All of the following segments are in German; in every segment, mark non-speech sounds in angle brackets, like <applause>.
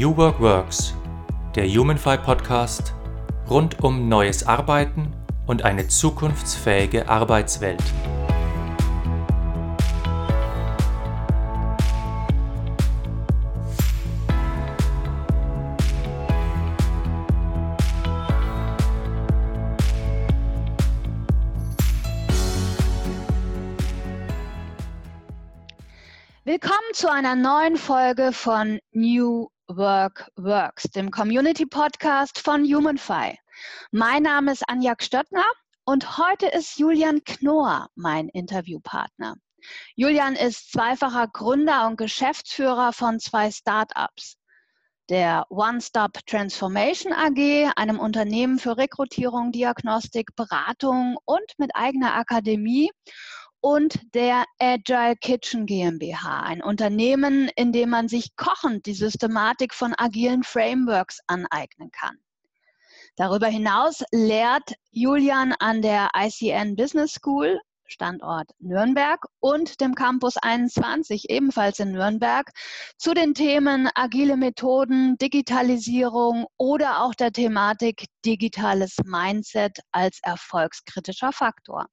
New Work Works, der Humanfy Podcast rund um neues Arbeiten und eine zukunftsfähige Arbeitswelt. Willkommen zu einer neuen Folge von New Work Works, dem Community Podcast von HumanFi. Mein Name ist Anja Stöttner und heute ist Julian Knorr mein Interviewpartner. Julian ist zweifacher Gründer und Geschäftsführer von zwei Startups. Der One-Stop Transformation AG, einem Unternehmen für Rekrutierung, Diagnostik, Beratung und mit eigener Akademie und der Agile Kitchen GmbH, ein Unternehmen, in dem man sich kochend die Systematik von agilen Frameworks aneignen kann. Darüber hinaus lehrt Julian an der ICN Business School Standort Nürnberg und dem Campus 21, ebenfalls in Nürnberg, zu den Themen agile Methoden, Digitalisierung oder auch der Thematik digitales Mindset als erfolgskritischer Faktor.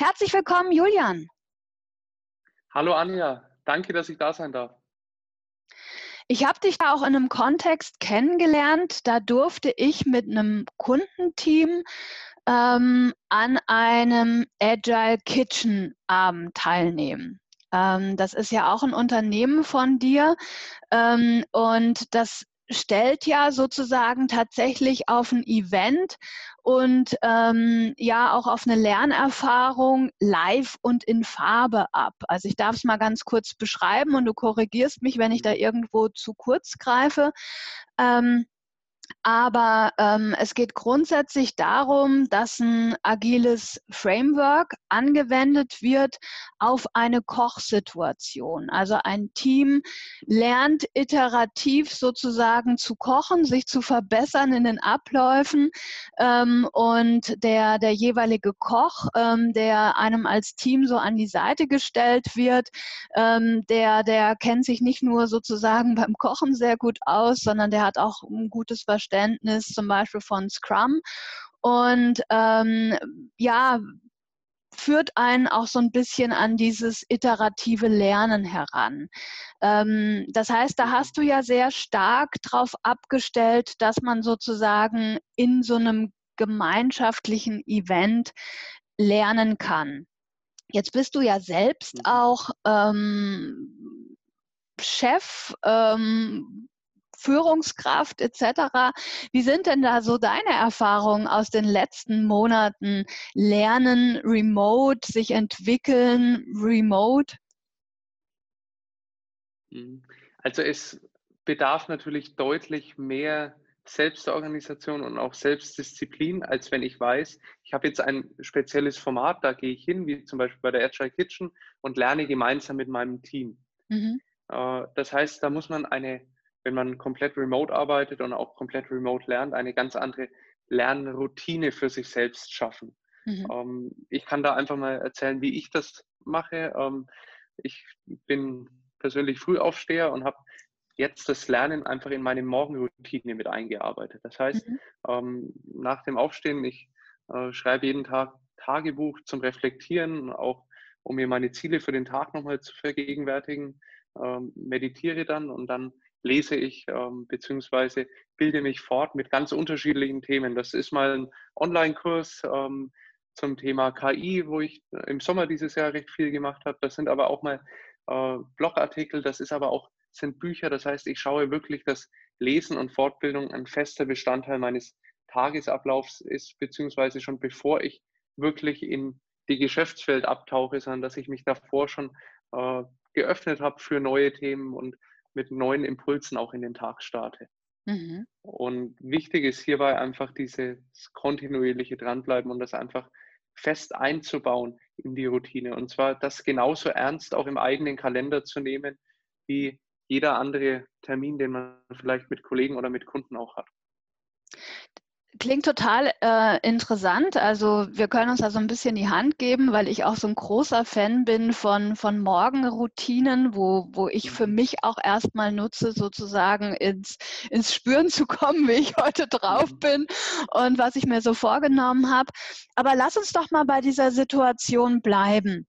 Herzlich willkommen, Julian. Hallo Anja, danke, dass ich da sein darf. Ich habe dich auch in einem Kontext kennengelernt. Da durfte ich mit einem Kundenteam ähm, an einem Agile Kitchen Abend teilnehmen. Ähm, das ist ja auch ein Unternehmen von dir ähm, und das stellt ja sozusagen tatsächlich auf ein Event und ähm, ja auch auf eine Lernerfahrung live und in Farbe ab. Also ich darf es mal ganz kurz beschreiben und du korrigierst mich, wenn ich da irgendwo zu kurz greife. Ähm, aber ähm, es geht grundsätzlich darum, dass ein agiles Framework angewendet wird auf eine Kochsituation. Also ein Team lernt iterativ sozusagen zu kochen, sich zu verbessern in den Abläufen. Ähm, und der, der jeweilige Koch, ähm, der einem als Team so an die Seite gestellt wird, ähm, der, der kennt sich nicht nur sozusagen <laughs> beim Kochen sehr gut aus, sondern der hat auch ein gutes Verständnis Verständnis zum Beispiel von Scrum und ähm, ja, führt einen auch so ein bisschen an dieses iterative Lernen heran. Ähm, das heißt, da hast du ja sehr stark darauf abgestellt, dass man sozusagen in so einem gemeinschaftlichen Event lernen kann. Jetzt bist du ja selbst mhm. auch ähm, Chef ähm, Führungskraft etc. Wie sind denn da so deine Erfahrungen aus den letzten Monaten? Lernen remote, sich entwickeln remote? Mhm. Also es bedarf natürlich deutlich mehr Selbstorganisation und auch Selbstdisziplin, als wenn ich weiß, ich habe jetzt ein spezielles Format, da gehe ich hin, wie zum Beispiel bei der Agile Kitchen und lerne gemeinsam mit meinem Team. Mhm. Äh, das heißt, da muss man eine wenn man komplett remote arbeitet und auch komplett remote lernt, eine ganz andere Lernroutine für sich selbst schaffen. Mhm. Ähm, ich kann da einfach mal erzählen, wie ich das mache. Ähm, ich bin persönlich Frühaufsteher und habe jetzt das Lernen einfach in meine Morgenroutine mit eingearbeitet. Das heißt, mhm. ähm, nach dem Aufstehen, ich äh, schreibe jeden Tag Tagebuch zum Reflektieren, auch um mir meine Ziele für den Tag nochmal zu vergegenwärtigen, ähm, meditiere dann und dann lese ich ähm, beziehungsweise bilde mich fort mit ganz unterschiedlichen Themen. Das ist mal ein Online-Kurs ähm, zum Thema KI, wo ich im Sommer dieses Jahr recht viel gemacht habe. Das sind aber auch mal äh, Blogartikel, das ist aber auch sind Bücher. Das heißt, ich schaue wirklich, dass Lesen und Fortbildung ein fester Bestandteil meines Tagesablaufs ist, beziehungsweise schon bevor ich wirklich in die Geschäftswelt abtauche, sondern dass ich mich davor schon äh, geöffnet habe für neue Themen und mit neuen Impulsen auch in den Tag starte. Mhm. Und wichtig ist hierbei einfach dieses kontinuierliche Dranbleiben und das einfach fest einzubauen in die Routine. Und zwar das genauso ernst auch im eigenen Kalender zu nehmen, wie jeder andere Termin, den man vielleicht mit Kollegen oder mit Kunden auch hat. Klingt total äh, interessant. Also wir können uns da so ein bisschen die Hand geben, weil ich auch so ein großer Fan bin von, von Morgenroutinen, wo, wo ich für mich auch erstmal nutze, sozusagen ins, ins Spüren zu kommen, wie ich heute drauf mhm. bin und was ich mir so vorgenommen habe. Aber lass uns doch mal bei dieser Situation bleiben.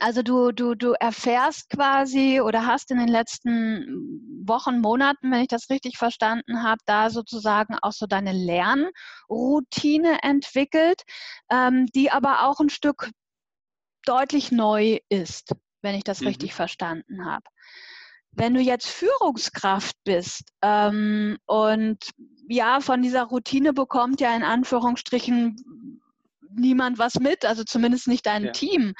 Also du, du, du erfährst quasi oder hast in den letzten Wochen, Monaten, wenn ich das richtig verstanden habe, da sozusagen auch so deine Lernroutine entwickelt, ähm, die aber auch ein Stück deutlich neu ist, wenn ich das mhm. richtig verstanden habe. Wenn du jetzt Führungskraft bist ähm, und ja, von dieser Routine bekommt ja in Anführungsstrichen niemand was mit, also zumindest nicht dein ja. Team.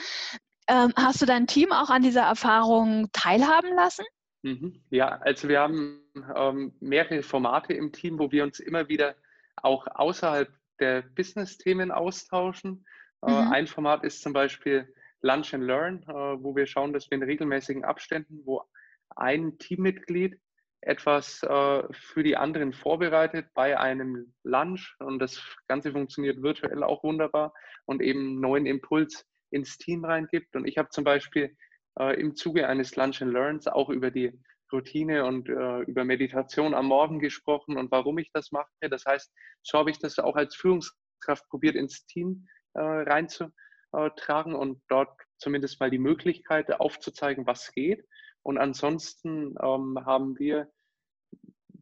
Ähm, hast du dein Team auch an dieser Erfahrung teilhaben lassen? Mhm. Ja, also wir haben ähm, mehrere Formate im Team, wo wir uns immer wieder auch außerhalb der Business-Themen austauschen. Äh, mhm. Ein Format ist zum Beispiel Lunch and Learn, äh, wo wir schauen, dass wir in regelmäßigen Abständen, wo ein Teammitglied etwas äh, für die anderen vorbereitet bei einem Lunch und das Ganze funktioniert virtuell auch wunderbar und eben neuen Impuls ins Team reingibt. Und ich habe zum Beispiel äh, im Zuge eines Lunch and Learns auch über die Routine und äh, über Meditation am Morgen gesprochen und warum ich das mache. Das heißt, so habe ich das auch als Führungskraft probiert, ins Team äh, reinzutragen und dort zumindest mal die Möglichkeit aufzuzeigen, was geht. Und ansonsten ähm, haben wir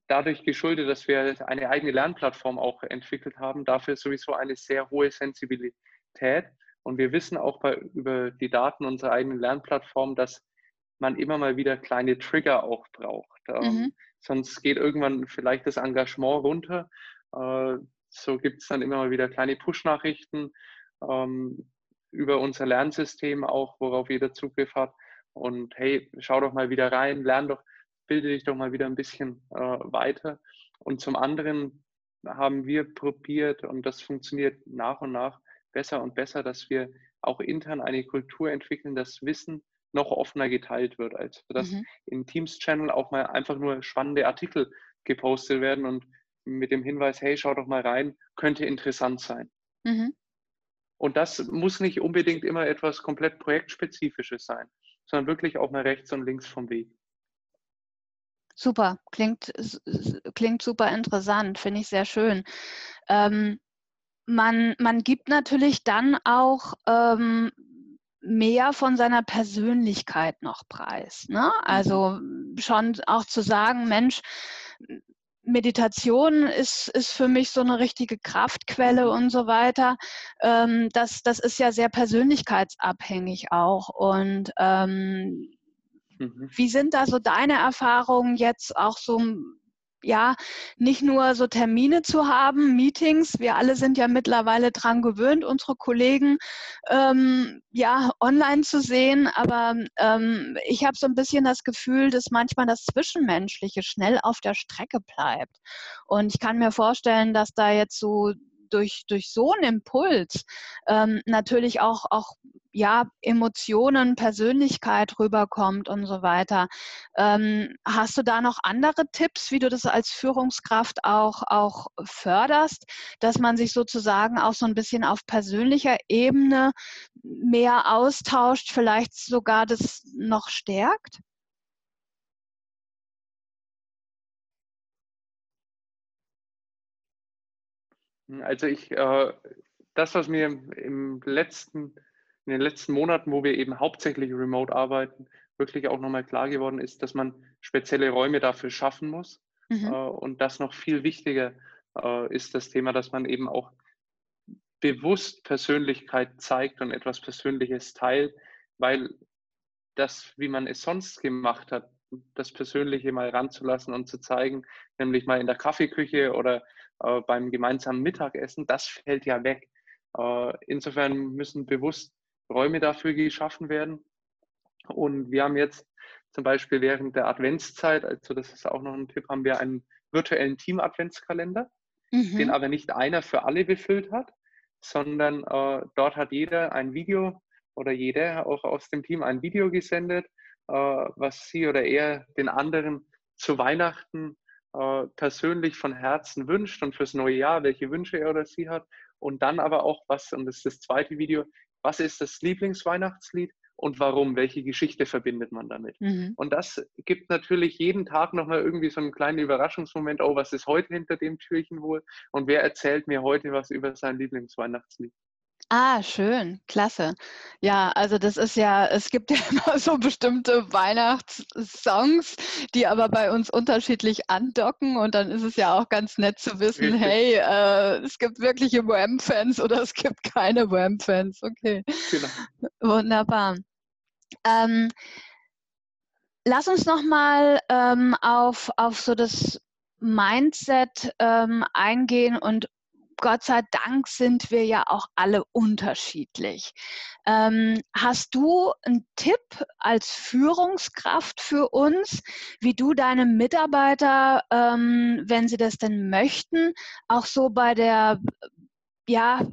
dadurch geschuldet, dass wir eine eigene Lernplattform auch entwickelt haben, dafür sowieso eine sehr hohe Sensibilität, und wir wissen auch bei, über die Daten unserer eigenen Lernplattform, dass man immer mal wieder kleine Trigger auch braucht. Ähm, mhm. sonst geht irgendwann vielleicht das Engagement runter. Äh, so gibt es dann immer mal wieder kleine Push-Nachrichten ähm, über unser Lernsystem auch, worauf jeder Zugriff hat. Und hey, schau doch mal wieder rein, lern doch, bilde dich doch mal wieder ein bisschen äh, weiter. Und zum anderen haben wir probiert, und das funktioniert nach und nach, besser und besser, dass wir auch intern eine Kultur entwickeln, dass Wissen noch offener geteilt wird, als dass mhm. im Teams-Channel auch mal einfach nur spannende Artikel gepostet werden und mit dem Hinweis, hey, schau doch mal rein, könnte interessant sein. Mhm. Und das muss nicht unbedingt immer etwas komplett projektspezifisches sein, sondern wirklich auch mal rechts und links vom Weg. Super, klingt, klingt super interessant, finde ich sehr schön. Ähm, man, man gibt natürlich dann auch ähm, mehr von seiner Persönlichkeit noch preis. Ne? Mhm. Also schon auch zu sagen, Mensch, Meditation ist, ist für mich so eine richtige Kraftquelle mhm. und so weiter. Ähm, das, das ist ja sehr persönlichkeitsabhängig auch. Und ähm, mhm. wie sind da so deine Erfahrungen jetzt auch so ja, nicht nur so Termine zu haben, Meetings. Wir alle sind ja mittlerweile dran gewöhnt, unsere Kollegen ähm, ja online zu sehen. Aber ähm, ich habe so ein bisschen das Gefühl, dass manchmal das Zwischenmenschliche schnell auf der Strecke bleibt. Und ich kann mir vorstellen, dass da jetzt so durch, durch so einen Impuls ähm, natürlich auch, auch ja, Emotionen, Persönlichkeit rüberkommt und so weiter. Ähm, hast du da noch andere Tipps, wie du das als Führungskraft auch, auch förderst, dass man sich sozusagen auch so ein bisschen auf persönlicher Ebene mehr austauscht, vielleicht sogar das noch stärkt? Also ich, äh, das, was mir im letzten in den letzten Monaten, wo wir eben hauptsächlich remote arbeiten, wirklich auch nochmal klar geworden ist, dass man spezielle Räume dafür schaffen muss. Mhm. Äh, und das noch viel wichtiger äh, ist das Thema, dass man eben auch bewusst Persönlichkeit zeigt und etwas Persönliches teilt, weil das, wie man es sonst gemacht hat, das Persönliche mal ranzulassen und zu zeigen, nämlich mal in der Kaffeeküche oder äh, beim gemeinsamen Mittagessen, das fällt ja weg. Äh, insofern müssen bewusst Räume dafür geschaffen werden. Und wir haben jetzt zum Beispiel während der Adventszeit, also das ist auch noch ein Tipp, haben wir einen virtuellen Team-Adventskalender, mhm. den aber nicht einer für alle befüllt hat, sondern äh, dort hat jeder ein Video oder jeder auch aus dem Team ein Video gesendet, äh, was sie oder er den anderen zu Weihnachten äh, persönlich von Herzen wünscht und fürs neue Jahr, welche Wünsche er oder sie hat. Und dann aber auch, was, und das ist das zweite Video, was ist das Lieblingsweihnachtslied und warum? Welche Geschichte verbindet man damit? Mhm. Und das gibt natürlich jeden Tag nochmal irgendwie so einen kleinen Überraschungsmoment, oh, was ist heute hinter dem Türchen wohl? Und wer erzählt mir heute was über sein Lieblingsweihnachtslied? Ah, schön, klasse. Ja, also das ist ja, es gibt <laughs> ja immer so bestimmte Weihnachtssongs, die aber bei uns unterschiedlich andocken und dann ist es ja auch ganz nett zu wissen, Richtig. hey, äh, es gibt wirkliche Wham-Fans oder es gibt keine Wham-Fans. Okay, genau. wunderbar. Ähm, lass uns nochmal ähm, auf, auf so das Mindset ähm, eingehen und Gott sei Dank sind wir ja auch alle unterschiedlich. Ähm, hast du einen Tipp als Führungskraft für uns, wie du deine Mitarbeiter, ähm, wenn sie das denn möchten, auch so bei der ja,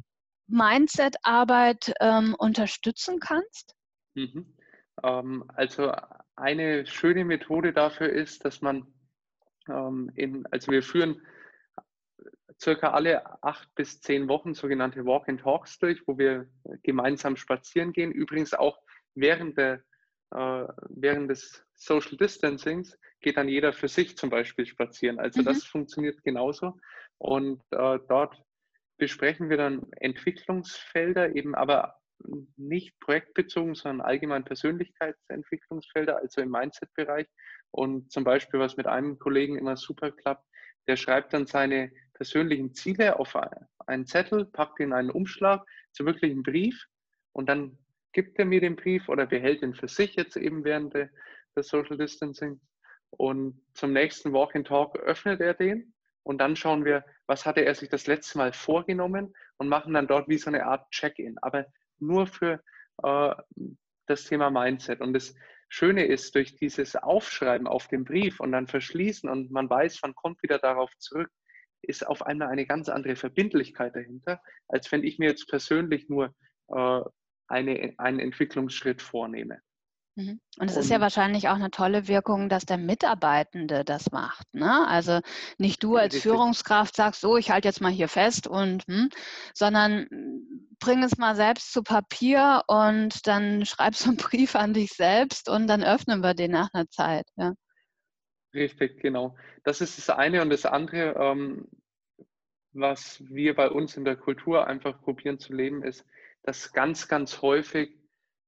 Mindset-Arbeit ähm, unterstützen kannst? Mhm. Ähm, also eine schöne Methode dafür ist, dass man ähm, in, also wir führen circa alle acht bis zehn Wochen sogenannte Walk-and-Talks durch, wo wir gemeinsam spazieren gehen. Übrigens auch während, der, äh, während des Social Distancings geht dann jeder für sich zum Beispiel spazieren. Also mhm. das funktioniert genauso. Und äh, dort besprechen wir dann Entwicklungsfelder, eben aber nicht projektbezogen, sondern allgemein Persönlichkeitsentwicklungsfelder, also im Mindset-Bereich. Und zum Beispiel, was mit einem Kollegen immer super klappt, der schreibt dann seine persönlichen Ziele auf einen Zettel, packt ihn in einen Umschlag zu wirklichen Brief und dann gibt er mir den Brief oder behält ihn für sich jetzt eben während des Social Distancing. Und zum nächsten Walk and Talk öffnet er den und dann schauen wir, was hatte er sich das letzte Mal vorgenommen und machen dann dort wie so eine Art Check-in, aber nur für äh, das Thema Mindset. Und das Schöne ist, durch dieses Aufschreiben auf dem Brief und dann verschließen und man weiß, man kommt wieder darauf zurück, ist auf einmal eine ganz andere Verbindlichkeit dahinter, als wenn ich mir jetzt persönlich nur äh, eine, einen Entwicklungsschritt vornehme. Mhm. Und es ist ja wahrscheinlich auch eine tolle Wirkung, dass der Mitarbeitende das macht. Ne? Also nicht du als Führungskraft sagst, so, ich halte jetzt mal hier fest und, hm, sondern bring es mal selbst zu Papier und dann <laughs> schreibst du einen Brief an dich selbst und dann öffnen wir den nach einer Zeit. Ja. Richtig, genau. Das ist das eine und das andere, ähm, was wir bei uns in der Kultur einfach probieren zu leben, ist, dass ganz, ganz häufig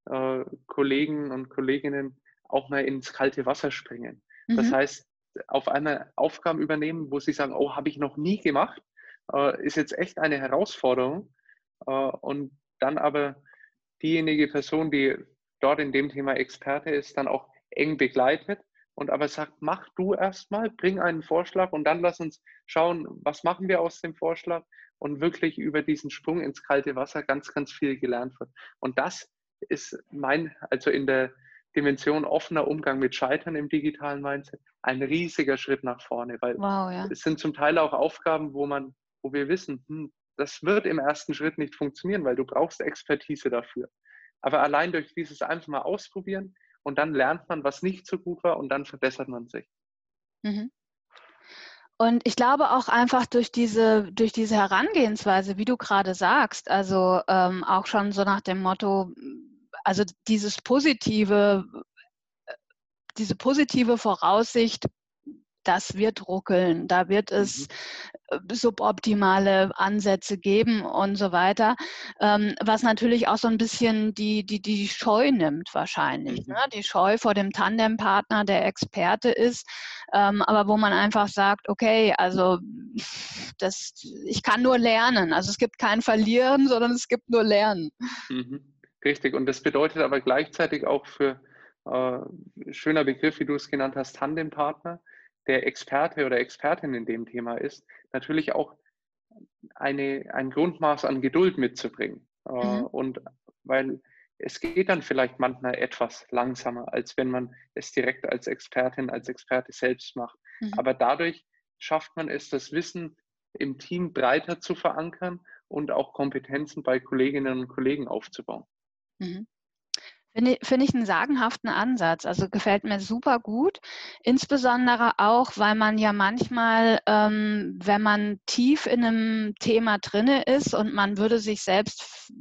äh, Kollegen und Kolleginnen auch mal ins kalte Wasser springen. Mhm. Das heißt, auf einmal Aufgaben übernehmen, wo sie sagen, oh, habe ich noch nie gemacht, äh, ist jetzt echt eine Herausforderung. Äh, und dann aber diejenige Person, die dort in dem Thema Experte ist, dann auch eng begleitet und aber sagt, mach du erstmal, bring einen Vorschlag und dann lass uns schauen, was machen wir aus dem Vorschlag und wirklich über diesen Sprung ins kalte Wasser ganz, ganz viel gelernt wird. Und das ist mein, also in der Dimension offener Umgang mit Scheitern im digitalen Mindset, ein riesiger Schritt nach vorne, weil wow, ja. es sind zum Teil auch Aufgaben, wo man, wo wir wissen, hm, das wird im ersten Schritt nicht funktionieren, weil du brauchst Expertise dafür. Aber allein durch dieses einfach mal ausprobieren und dann lernt man, was nicht so gut war und dann verbessert man sich. Mhm. Und ich glaube auch einfach durch diese, durch diese Herangehensweise, wie du gerade sagst, also ähm, auch schon so nach dem Motto, also dieses positive, äh, diese positive Voraussicht, das wird ruckeln, da wird es mhm. Äh, suboptimale Ansätze geben und so weiter, ähm, was natürlich auch so ein bisschen die, die, die Scheu nimmt wahrscheinlich. Mhm. Ne? Die Scheu vor dem Tandempartner, der Experte ist, ähm, aber wo man einfach sagt, okay, also das, ich kann nur lernen. Also es gibt kein Verlieren, sondern es gibt nur Lernen. Mhm. Richtig, und das bedeutet aber gleichzeitig auch für, äh, schöner Begriff, wie du es genannt hast, Tandempartner, der Experte oder Expertin in dem Thema ist, natürlich auch eine, ein Grundmaß an Geduld mitzubringen. Äh, mhm. Und weil es geht dann vielleicht manchmal etwas langsamer, als wenn man es direkt als Expertin, als Experte selbst macht. Mhm. Aber dadurch schafft man es, das Wissen im Team breiter zu verankern und auch Kompetenzen bei Kolleginnen und Kollegen aufzubauen. Mhm. Finde ich, find ich einen sagenhaften Ansatz. Also gefällt mir super gut. Insbesondere auch, weil man ja manchmal, ähm, wenn man tief in einem Thema drinne ist und man würde sich selbst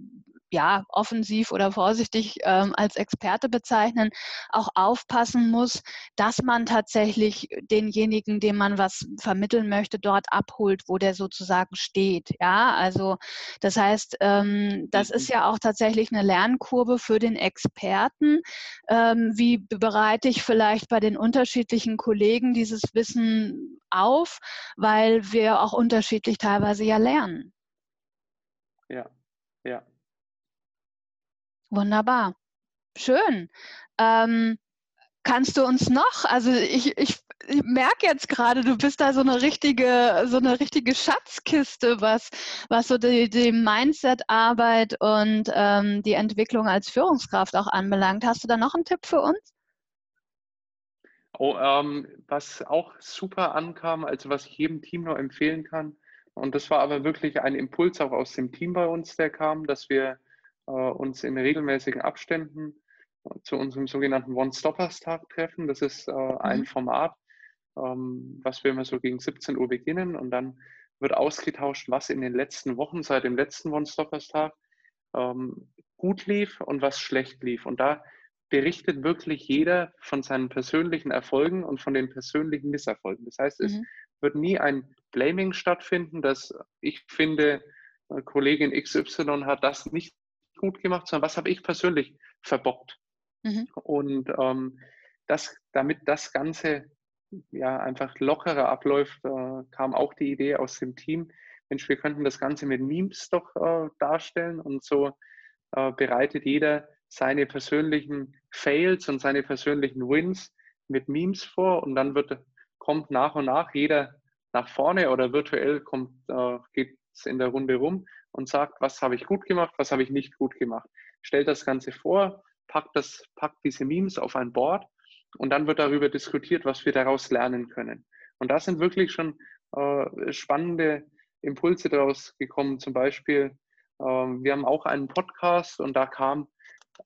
ja, offensiv oder vorsichtig ähm, als Experte bezeichnen, auch aufpassen muss, dass man tatsächlich denjenigen, dem man was vermitteln möchte, dort abholt, wo der sozusagen steht. Ja, also das heißt, ähm, das ist mhm. ja auch tatsächlich eine Lernkurve für den Experten. Ähm, wie bereite ich vielleicht bei den unterschiedlichen Kollegen dieses Wissen auf, weil wir auch unterschiedlich teilweise ja lernen. Ja. Wunderbar. Schön. Ähm, kannst du uns noch, also ich, ich, ich merke jetzt gerade, du bist da so eine richtige, so eine richtige Schatzkiste, was, was so die, die Mindset-Arbeit und ähm, die Entwicklung als Führungskraft auch anbelangt. Hast du da noch einen Tipp für uns? Oh, ähm, was auch super ankam, also was ich jedem Team nur empfehlen kann, und das war aber wirklich ein Impuls auch aus dem Team bei uns, der kam, dass wir äh, uns in regelmäßigen Abständen äh, zu unserem sogenannten One-Stoppers-Tag treffen. Das ist äh, ein mhm. Format, ähm, was wir immer so gegen 17 Uhr beginnen und dann wird ausgetauscht, was in den letzten Wochen seit dem letzten One-Stoppers-Tag ähm, gut lief und was schlecht lief. Und da berichtet wirklich jeder von seinen persönlichen Erfolgen und von den persönlichen Misserfolgen. Das heißt, es mhm. wird nie ein Blaming stattfinden, dass ich finde, Kollegin XY hat das nicht gut gemacht, sondern was habe ich persönlich verbockt. Mhm. Und ähm, das, damit das Ganze ja einfach lockerer abläuft, äh, kam auch die Idee aus dem Team, Mensch, wir könnten das Ganze mit Memes doch äh, darstellen und so äh, bereitet jeder seine persönlichen Fails und seine persönlichen Wins mit Memes vor und dann wird, kommt nach und nach jeder nach vorne oder virtuell kommt, äh, geht es in der Runde rum und sagt, was habe ich gut gemacht, was habe ich nicht gut gemacht. Stellt das Ganze vor, packt, das, packt diese Memes auf ein Board und dann wird darüber diskutiert, was wir daraus lernen können. Und da sind wirklich schon äh, spannende Impulse daraus gekommen. Zum Beispiel, äh, wir haben auch einen Podcast und da kam,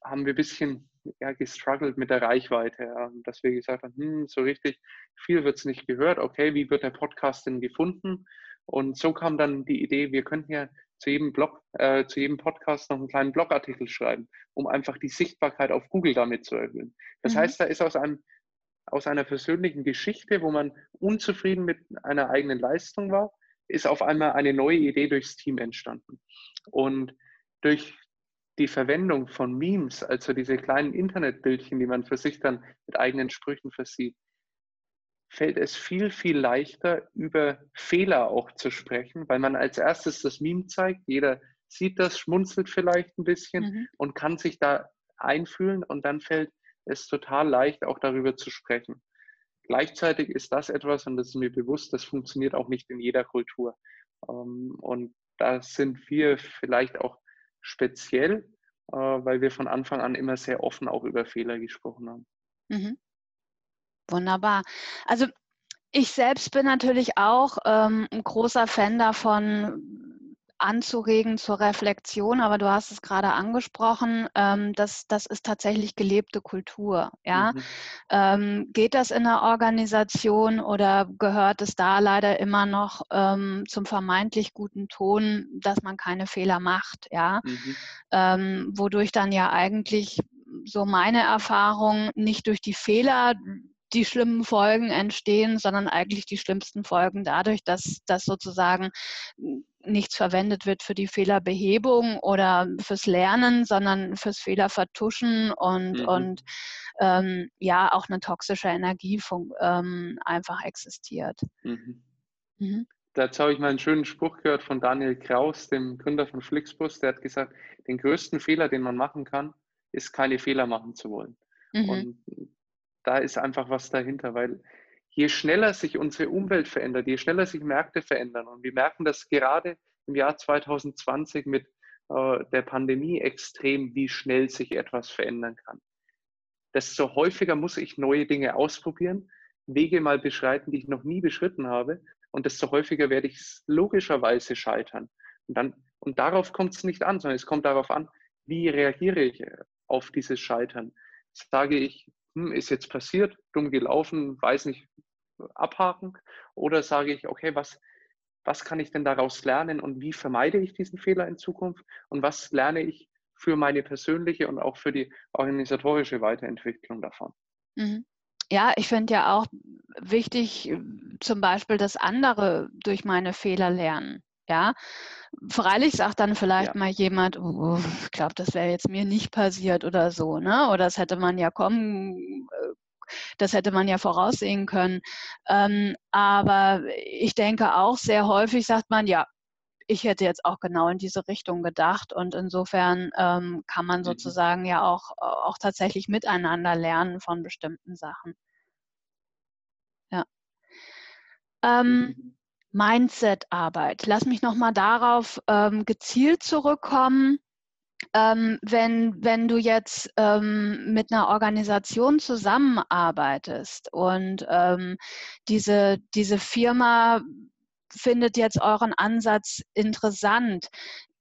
haben wir ein bisschen ja, gestruggelt mit der Reichweite, ja, dass wir gesagt haben, hm, so richtig viel wird es nicht gehört. Okay, wie wird der Podcast denn gefunden? Und so kam dann die Idee, wir könnten ja zu jedem Blog, äh, zu jedem Podcast noch einen kleinen Blogartikel schreiben, um einfach die Sichtbarkeit auf Google damit zu erhöhen. Das mhm. heißt, da ist aus einem aus einer persönlichen Geschichte, wo man unzufrieden mit einer eigenen Leistung war, ist auf einmal eine neue Idee durchs Team entstanden. Und durch die Verwendung von Memes, also diese kleinen Internetbildchen, die man für sich dann mit eigenen Sprüchen versieht, fällt es viel, viel leichter, über Fehler auch zu sprechen, weil man als erstes das Meme zeigt. Jeder sieht das, schmunzelt vielleicht ein bisschen mhm. und kann sich da einfühlen und dann fällt es total leicht, auch darüber zu sprechen. Gleichzeitig ist das etwas, und das ist mir bewusst, das funktioniert auch nicht in jeder Kultur. Ähm, und da sind wir vielleicht auch speziell, äh, weil wir von Anfang an immer sehr offen auch über Fehler gesprochen haben. Mhm. Wunderbar. Also ich selbst bin natürlich auch ähm, ein großer Fan davon, anzuregen zur Reflexion, aber du hast es gerade angesprochen, ähm, das, das ist tatsächlich gelebte Kultur. Ja? Mhm. Ähm, geht das in der Organisation oder gehört es da leider immer noch ähm, zum vermeintlich guten Ton, dass man keine Fehler macht? Ja? Mhm. Ähm, wodurch dann ja eigentlich so meine Erfahrung nicht durch die Fehler die schlimmen Folgen entstehen, sondern eigentlich die schlimmsten Folgen dadurch, dass das sozusagen nichts verwendet wird für die Fehlerbehebung oder fürs Lernen, sondern fürs Fehlervertuschen und, mhm. und ähm, ja, auch eine toxische Energie ähm, einfach existiert. Mhm. Mhm. Dazu habe ich mal einen schönen Spruch gehört von Daniel Kraus, dem Gründer von Flixbus. Der hat gesagt, den größten Fehler, den man machen kann, ist keine Fehler machen zu wollen. Mhm. Und da ist einfach was dahinter, weil je schneller sich unsere Umwelt verändert, je schneller sich Märkte verändern, und wir merken das gerade im Jahr 2020 mit äh, der Pandemie extrem, wie schnell sich etwas verändern kann. Desto häufiger muss ich neue Dinge ausprobieren, Wege mal beschreiten, die ich noch nie beschritten habe, und desto häufiger werde ich logischerweise scheitern. Und, dann, und darauf kommt es nicht an, sondern es kommt darauf an, wie reagiere ich auf dieses Scheitern? Sage ich, hm, ist jetzt passiert, dumm gelaufen, weiß nicht, abhaken? Oder sage ich, okay, was, was kann ich denn daraus lernen und wie vermeide ich diesen Fehler in Zukunft? Und was lerne ich für meine persönliche und auch für die organisatorische Weiterentwicklung davon? Mhm. Ja, ich finde ja auch wichtig, zum Beispiel, dass andere durch meine Fehler lernen. Ja, freilich sagt dann vielleicht ja. mal jemand, oh, ich glaube, das wäre jetzt mir nicht passiert oder so, ne? Oder das hätte man ja kommen, äh, das hätte man ja voraussehen können. Ähm, aber ich denke auch sehr häufig sagt man, ja, ich hätte jetzt auch genau in diese Richtung gedacht und insofern ähm, kann man mhm. sozusagen ja auch, auch tatsächlich miteinander lernen von bestimmten Sachen. Ja. Ähm, mhm. Mindset-Arbeit. Lass mich nochmal darauf ähm, gezielt zurückkommen. Ähm, wenn, wenn du jetzt ähm, mit einer Organisation zusammenarbeitest und ähm, diese, diese Firma findet jetzt euren Ansatz interessant,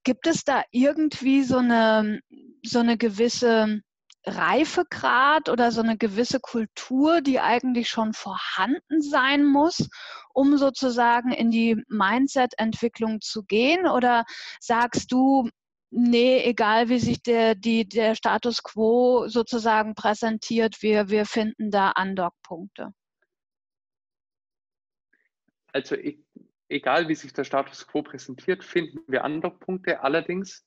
gibt es da irgendwie so eine, so eine gewisse Reifegrad oder so eine gewisse Kultur, die eigentlich schon vorhanden sein muss, um sozusagen in die Mindset-Entwicklung zu gehen? Oder sagst du, nee, egal wie sich der, die, der Status quo sozusagen präsentiert, wir, wir finden da Andockpunkte? Also ich, egal wie sich der Status quo präsentiert, finden wir Andockpunkte. Allerdings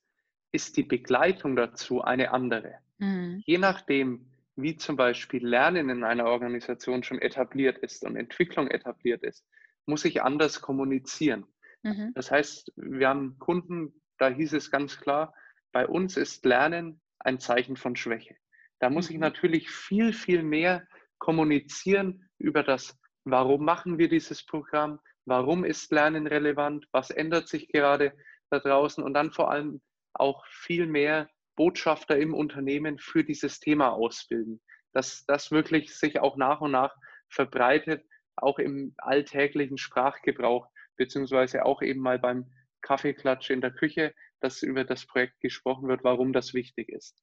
ist die Begleitung dazu eine andere. Mhm. Je nachdem, wie zum Beispiel Lernen in einer Organisation schon etabliert ist und Entwicklung etabliert ist, muss ich anders kommunizieren. Mhm. Das heißt, wir haben Kunden, da hieß es ganz klar, bei uns ist Lernen ein Zeichen von Schwäche. Da muss mhm. ich natürlich viel, viel mehr kommunizieren über das, warum machen wir dieses Programm, warum ist Lernen relevant, was ändert sich gerade da draußen und dann vor allem auch viel mehr Botschafter im Unternehmen für dieses Thema ausbilden, dass das wirklich sich auch nach und nach verbreitet, auch im alltäglichen Sprachgebrauch, beziehungsweise auch eben mal beim Kaffeeklatsch in der Küche, dass über das Projekt gesprochen wird, warum das wichtig ist.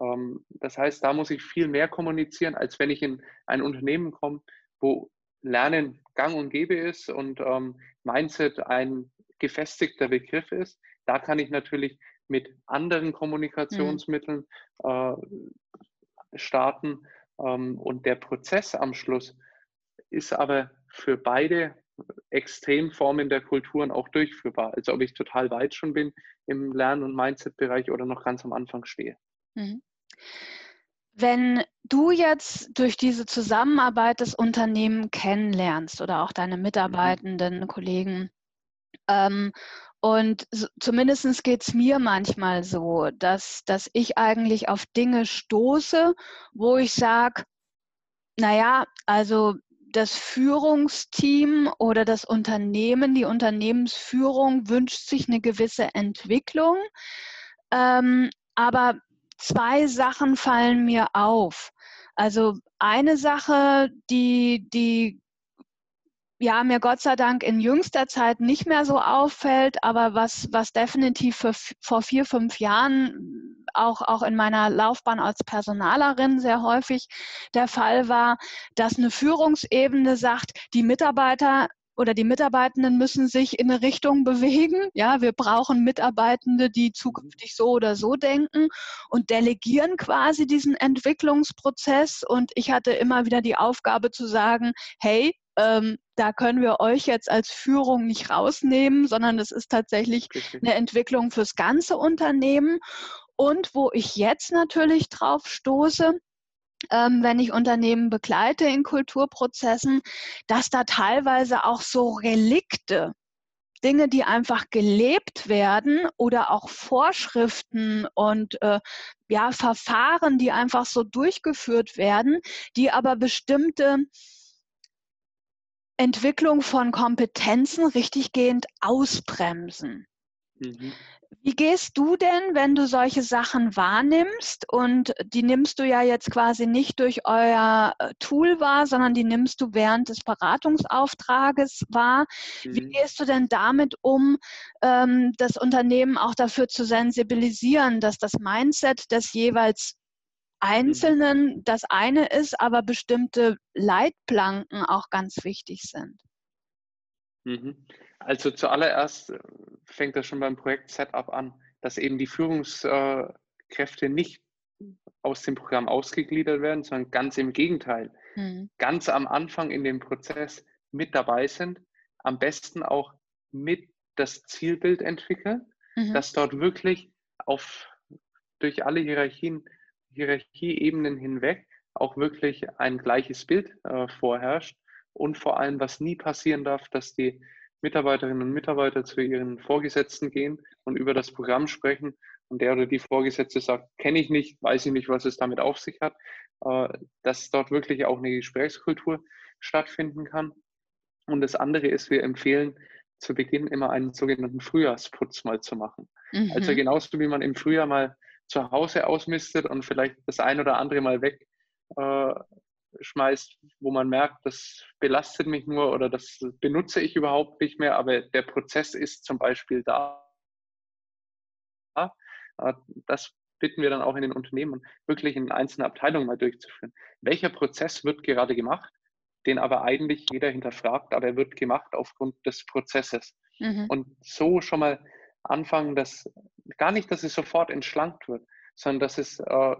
Ähm, das heißt, da muss ich viel mehr kommunizieren, als wenn ich in ein Unternehmen komme, wo Lernen gang und gäbe ist und ähm, Mindset ein gefestigter Begriff ist. Da kann ich natürlich mit anderen Kommunikationsmitteln mhm. äh, starten. Ähm, und der Prozess am Schluss ist aber für beide Extremformen der Kulturen auch durchführbar. Also ob ich total weit schon bin im Lern- und Mindset-Bereich oder noch ganz am Anfang stehe. Mhm. Wenn du jetzt durch diese Zusammenarbeit das Unternehmen kennenlernst oder auch deine mhm. Mitarbeitenden, Kollegen ähm, und so, zumindest geht es mir manchmal so, dass, dass ich eigentlich auf Dinge stoße, wo ich sage, naja, also das Führungsteam oder das Unternehmen, die Unternehmensführung wünscht sich eine gewisse Entwicklung. Ähm, aber zwei Sachen fallen mir auf. Also eine Sache, die, die ja, mir Gott sei Dank in jüngster Zeit nicht mehr so auffällt, aber was, was definitiv für, vor vier, fünf Jahren auch, auch in meiner Laufbahn als Personalerin sehr häufig der Fall war, dass eine Führungsebene sagt, die Mitarbeiter oder die Mitarbeitenden müssen sich in eine Richtung bewegen. Ja, wir brauchen Mitarbeitende, die zukünftig so oder so denken und delegieren quasi diesen Entwicklungsprozess. Und ich hatte immer wieder die Aufgabe zu sagen, hey, ähm, da können wir euch jetzt als Führung nicht rausnehmen, sondern es ist tatsächlich eine Entwicklung fürs ganze Unternehmen. Und wo ich jetzt natürlich drauf stoße, ähm, wenn ich Unternehmen begleite in Kulturprozessen, dass da teilweise auch so Relikte, Dinge, die einfach gelebt werden oder auch Vorschriften und äh, ja, Verfahren, die einfach so durchgeführt werden, die aber bestimmte Entwicklung von Kompetenzen richtiggehend ausbremsen. Mhm. Wie gehst du denn, wenn du solche Sachen wahrnimmst und die nimmst du ja jetzt quasi nicht durch euer äh, Tool wahr, sondern die nimmst du während des Beratungsauftrages wahr? Mhm. Wie gehst du denn damit um, ähm, das Unternehmen auch dafür zu sensibilisieren, dass das Mindset des jeweils Einzelnen das eine ist, aber bestimmte Leitplanken auch ganz wichtig sind. Mhm. Also zuallererst äh, fängt das schon beim Projekt Setup an, dass eben die Führungskräfte nicht aus dem Programm ausgegliedert werden, sondern ganz im Gegenteil, mhm. ganz am Anfang in dem Prozess mit dabei sind, am besten auch mit das Zielbild entwickeln, mhm. dass dort wirklich auf, durch alle Hierarchien, Hierarchieebenen hinweg auch wirklich ein gleiches Bild äh, vorherrscht und vor allem, was nie passieren darf, dass die Mitarbeiterinnen und Mitarbeiter zu ihren Vorgesetzten gehen und über das Programm sprechen und der oder die Vorgesetzte sagt, kenne ich nicht, weiß ich nicht, was es damit auf sich hat, äh, dass dort wirklich auch eine Gesprächskultur stattfinden kann. Und das andere ist, wir empfehlen zu Beginn immer einen sogenannten Frühjahrsputz mal zu machen. Also mhm. Also genauso wie man im Frühjahr mal zu Hause ausmistet und vielleicht das ein oder andere mal weg äh, schmeißt, wo man merkt, das belastet mich nur oder das benutze ich überhaupt nicht mehr, aber der Prozess ist zum Beispiel da. Äh, das bitten wir dann auch in den Unternehmen, wirklich in einzelnen Abteilungen mal durchzuführen. Welcher Prozess wird gerade gemacht, den aber eigentlich jeder hinterfragt, aber er wird gemacht aufgrund des Prozesses. Mhm. Und so schon mal anfangen, dass gar nicht, dass es sofort entschlankt wird, sondern dass es äh,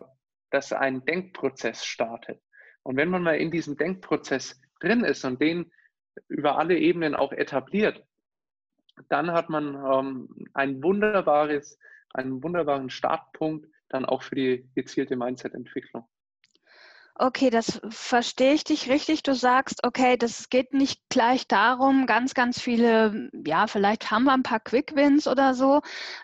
dass ein Denkprozess startet. Und wenn man mal in diesem Denkprozess drin ist und den über alle Ebenen auch etabliert, dann hat man ähm, ein wunderbares, einen wunderbaren Startpunkt dann auch für die gezielte Mindset-Entwicklung. Okay, das verstehe ich dich richtig. Du sagst, okay, das geht nicht gleich darum, ganz, ganz viele, ja, vielleicht haben wir ein paar Quick-Wins oder so,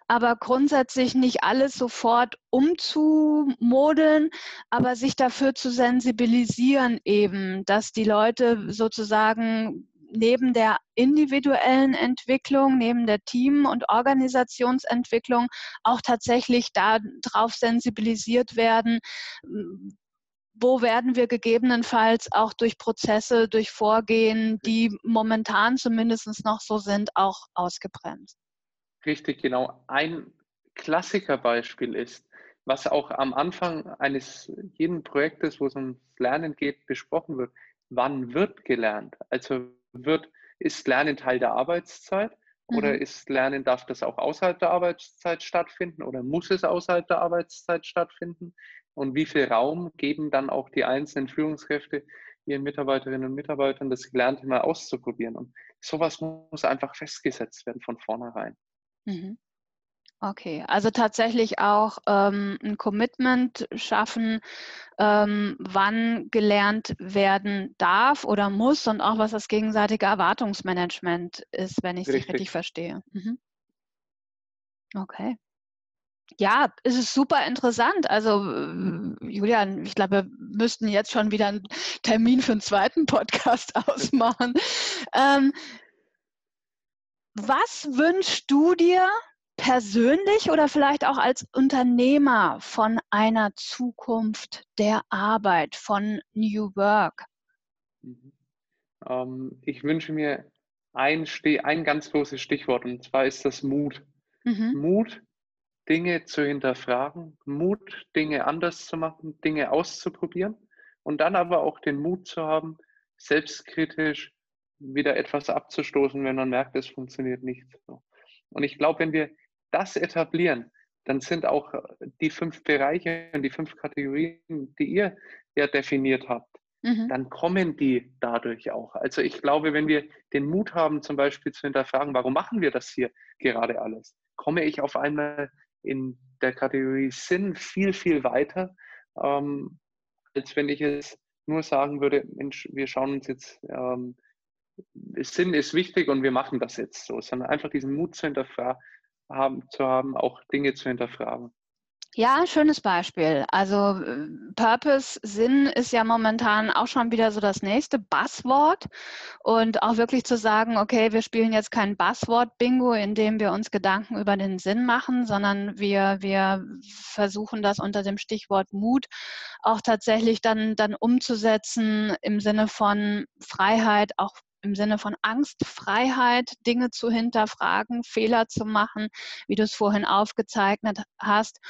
aber grundsätzlich nicht alles sofort umzumodeln, aber sich dafür zu sensibilisieren eben, dass die Leute sozusagen neben der individuellen Entwicklung, neben der Team- und Organisationsentwicklung auch tatsächlich darauf sensibilisiert werden, wo werden wir gegebenenfalls auch durch Prozesse, durch Vorgehen, die momentan zumindest noch so sind, auch ausgebremst. Richtig, genau. Ein Klassikerbeispiel ist, was auch am Anfang eines jeden Projektes, wo es ums Lernen geht, besprochen wird. Wann wird gelernt? Also wird, ist Lernen Teil der Arbeitszeit oder mhm. ist Lernen, darf das auch außerhalb der Arbeitszeit stattfinden oder muss es außerhalb der Arbeitszeit stattfinden? Und wie viel Raum geben dann auch die einzelnen Führungskräfte ihren Mitarbeiterinnen und Mitarbeitern, das Gelernte mal auszuprobieren. Und sowas muss einfach festgesetzt werden von vornherein. Mhm. Okay, also tatsächlich auch ähm, ein Commitment schaffen, ähm, wann gelernt werden darf oder muss und auch was das gegenseitige Erwartungsmanagement ist, wenn ich es richtig verstehe. Mhm. Okay. Ja, es ist super interessant. Also, Julian, ich glaube, wir müssten jetzt schon wieder einen Termin für einen zweiten Podcast <laughs> ausmachen. Ähm, was wünschst du dir persönlich oder vielleicht auch als Unternehmer von einer Zukunft der Arbeit, von New Work? Mhm. Ähm, ich wünsche mir ein, ein ganz großes Stichwort und zwar ist das Mut. Mhm. Mut, Dinge zu hinterfragen, Mut, Dinge anders zu machen, Dinge auszuprobieren und dann aber auch den Mut zu haben, selbstkritisch wieder etwas abzustoßen, wenn man merkt, es funktioniert nicht so. Und ich glaube, wenn wir das etablieren, dann sind auch die fünf Bereiche und die fünf Kategorien, die ihr ja definiert habt, mhm. dann kommen die dadurch auch. Also ich glaube, wenn wir den Mut haben, zum Beispiel zu hinterfragen, warum machen wir das hier gerade alles, komme ich auf einmal in der Kategorie Sinn viel, viel weiter, ähm, als wenn ich jetzt nur sagen würde, Mensch, wir schauen uns jetzt, ähm, Sinn ist wichtig und wir machen das jetzt so, sondern einfach diesen Mut zu hinterfragen, haben, zu haben, auch Dinge zu hinterfragen. Ja, schönes Beispiel. Also äh, Purpose, Sinn ist ja momentan auch schon wieder so das nächste Buzzword und auch wirklich zu sagen, okay, wir spielen jetzt kein Buzzword-Bingo, in dem wir uns Gedanken über den Sinn machen, sondern wir, wir versuchen das unter dem Stichwort Mut auch tatsächlich dann, dann umzusetzen im Sinne von Freiheit, auch im Sinne von Angstfreiheit, Dinge zu hinterfragen, Fehler zu machen, wie du es vorhin aufgezeichnet hast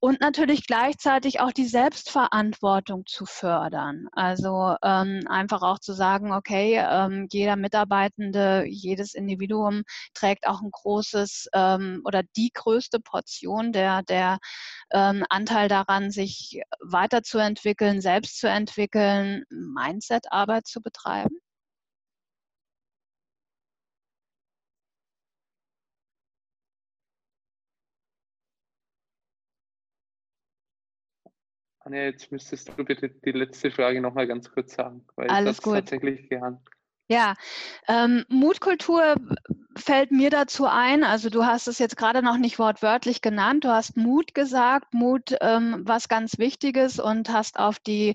und natürlich gleichzeitig auch die Selbstverantwortung zu fördern. Also ähm, einfach auch zu sagen, okay, ähm, jeder Mitarbeitende, jedes Individuum trägt auch ein großes ähm, oder die größte Portion der, der ähm, Anteil daran, sich weiterzuentwickeln, selbst zu entwickeln, Mindset-Arbeit zu betreiben. Anja, jetzt müsstest du bitte die letzte Frage nochmal ganz kurz sagen, weil Alles ich gut. tatsächlich gehandelt. Ja, ähm, Mutkultur fällt mir dazu ein. Also du hast es jetzt gerade noch nicht wortwörtlich genannt. Du hast Mut gesagt, Mut ähm, was ganz Wichtiges und hast auf die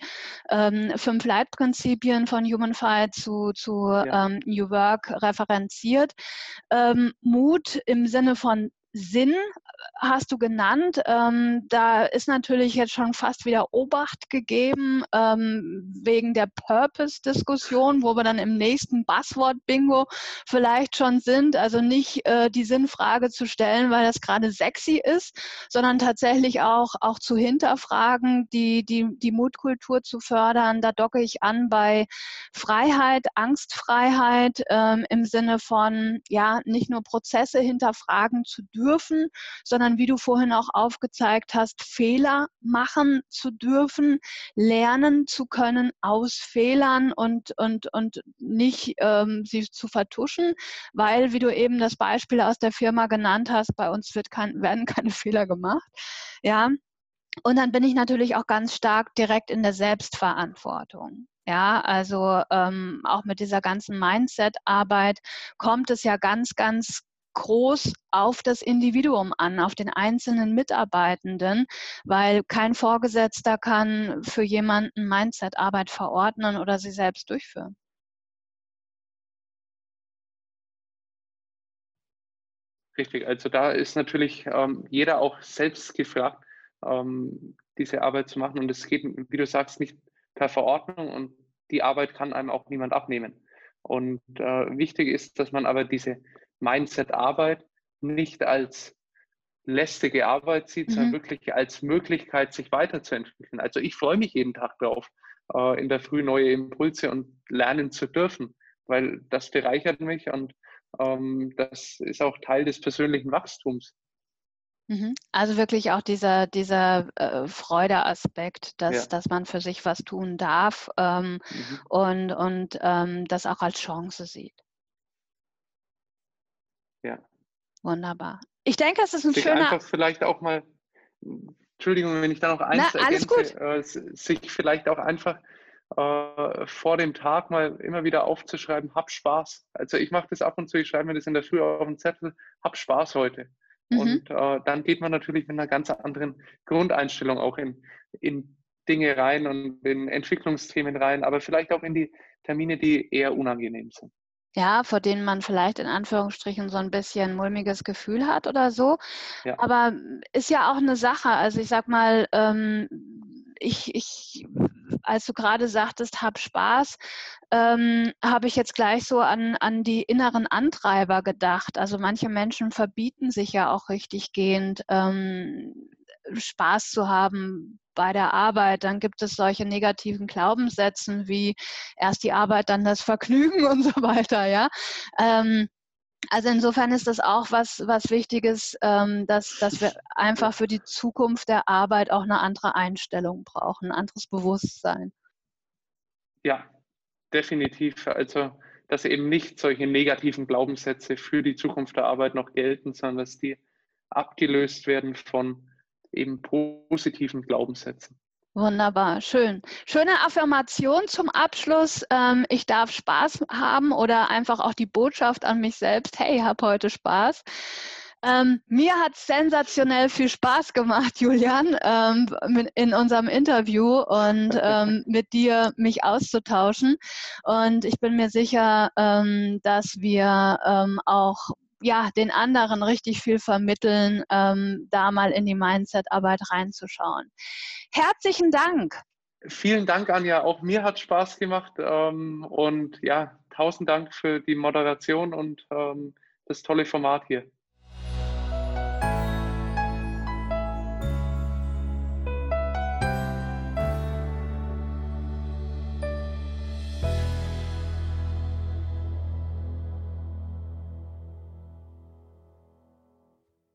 ähm, fünf Leitprinzipien von Human Fight zu, zu ja. ähm, New Work referenziert. Ähm, Mut im Sinne von Sinn hast du genannt. Ähm, da ist natürlich jetzt schon fast wieder Obacht gegeben ähm, wegen der Purpose-Diskussion, wo wir dann im nächsten Buzzword-Bingo vielleicht schon sind. Also nicht äh, die Sinnfrage zu stellen, weil das gerade sexy ist, sondern tatsächlich auch, auch zu hinterfragen, die, die, die Mutkultur zu fördern. Da docke ich an bei Freiheit, Angstfreiheit ähm, im Sinne von, ja, nicht nur Prozesse hinterfragen zu dürfen, dürfen, sondern wie du vorhin auch aufgezeigt hast, Fehler machen zu dürfen, lernen zu können aus Fehlern und, und, und nicht ähm, sie zu vertuschen, weil, wie du eben das Beispiel aus der Firma genannt hast, bei uns wird kein, werden keine <laughs> Fehler gemacht. Ja, und dann bin ich natürlich auch ganz stark direkt in der Selbstverantwortung. Ja, also ähm, auch mit dieser ganzen Mindset-Arbeit kommt es ja ganz, ganz groß auf das Individuum an, auf den einzelnen Mitarbeitenden, weil kein Vorgesetzter kann für jemanden Mindset-Arbeit verordnen oder sie selbst durchführen. Richtig, also da ist natürlich ähm, jeder auch selbst gefragt, ähm, diese Arbeit zu machen. Und es geht, wie du sagst, nicht per Verordnung und die Arbeit kann einem auch niemand abnehmen. Und äh, wichtig ist, dass man aber diese Mindset-Arbeit nicht als lästige Arbeit sieht, mhm. sondern wirklich als Möglichkeit, sich weiterzuentwickeln. Also ich freue mich jeden Tag darauf, äh, in der Früh neue Impulse und lernen zu dürfen, weil das bereichert mich und ähm, das ist auch Teil des persönlichen Wachstums. Mhm. Also wirklich auch dieser, dieser äh, Freudeaspekt, dass, ja. dass man für sich was tun darf ähm, mhm. und, und ähm, das auch als Chance sieht. Ja. Wunderbar. Ich denke, es ist ein sich schöner. Einfach vielleicht auch mal, Entschuldigung, wenn ich da noch eins Na, alles ergänze, äh, sich vielleicht auch einfach äh, vor dem Tag mal immer wieder aufzuschreiben, hab Spaß. Also ich mache das ab und zu, ich schreibe mir das in der Früh auf den Zettel, hab Spaß heute. Mhm. Und äh, dann geht man natürlich mit einer ganz anderen Grundeinstellung auch in, in Dinge rein und in Entwicklungsthemen rein, aber vielleicht auch in die Termine, die eher unangenehm sind ja, vor denen man vielleicht in Anführungsstrichen so ein bisschen mulmiges Gefühl hat oder so. Ja. Aber ist ja auch eine Sache. Also ich sag mal, ähm, ich, ich, als du gerade sagtest, hab Spaß, ähm, habe ich jetzt gleich so an, an die inneren Antreiber gedacht. Also manche Menschen verbieten sich ja auch richtig gehend, ähm, Spaß zu haben bei der Arbeit. Dann gibt es solche negativen Glaubenssätze wie erst die Arbeit, dann das Vergnügen <laughs> und so weiter. Ja. Ähm, also insofern ist das auch was, was Wichtiges, ähm, dass, dass wir einfach für die Zukunft der Arbeit auch eine andere Einstellung brauchen, ein anderes Bewusstsein. Ja, definitiv. Also, dass eben nicht solche negativen Glaubenssätze für die Zukunft der Arbeit noch gelten, sondern dass die abgelöst werden von eben positiven Glaubenssätzen. Wunderbar, schön. Schöne Affirmation zum Abschluss. Ähm, ich darf Spaß haben oder einfach auch die Botschaft an mich selbst, hey, hab heute Spaß. Ähm, mir hat sensationell viel Spaß gemacht, <laughs> Julian, ähm, in unserem Interview und <laughs> ähm, mit dir mich auszutauschen. Und ich bin mir sicher, ähm, dass wir ähm, auch ja, den anderen richtig viel vermitteln, ähm, da mal in die Mindset-Arbeit reinzuschauen. Herzlichen Dank. Vielen Dank, Anja. Auch mir hat Spaß gemacht. Ähm, und ja, tausend Dank für die Moderation und ähm, das tolle Format hier.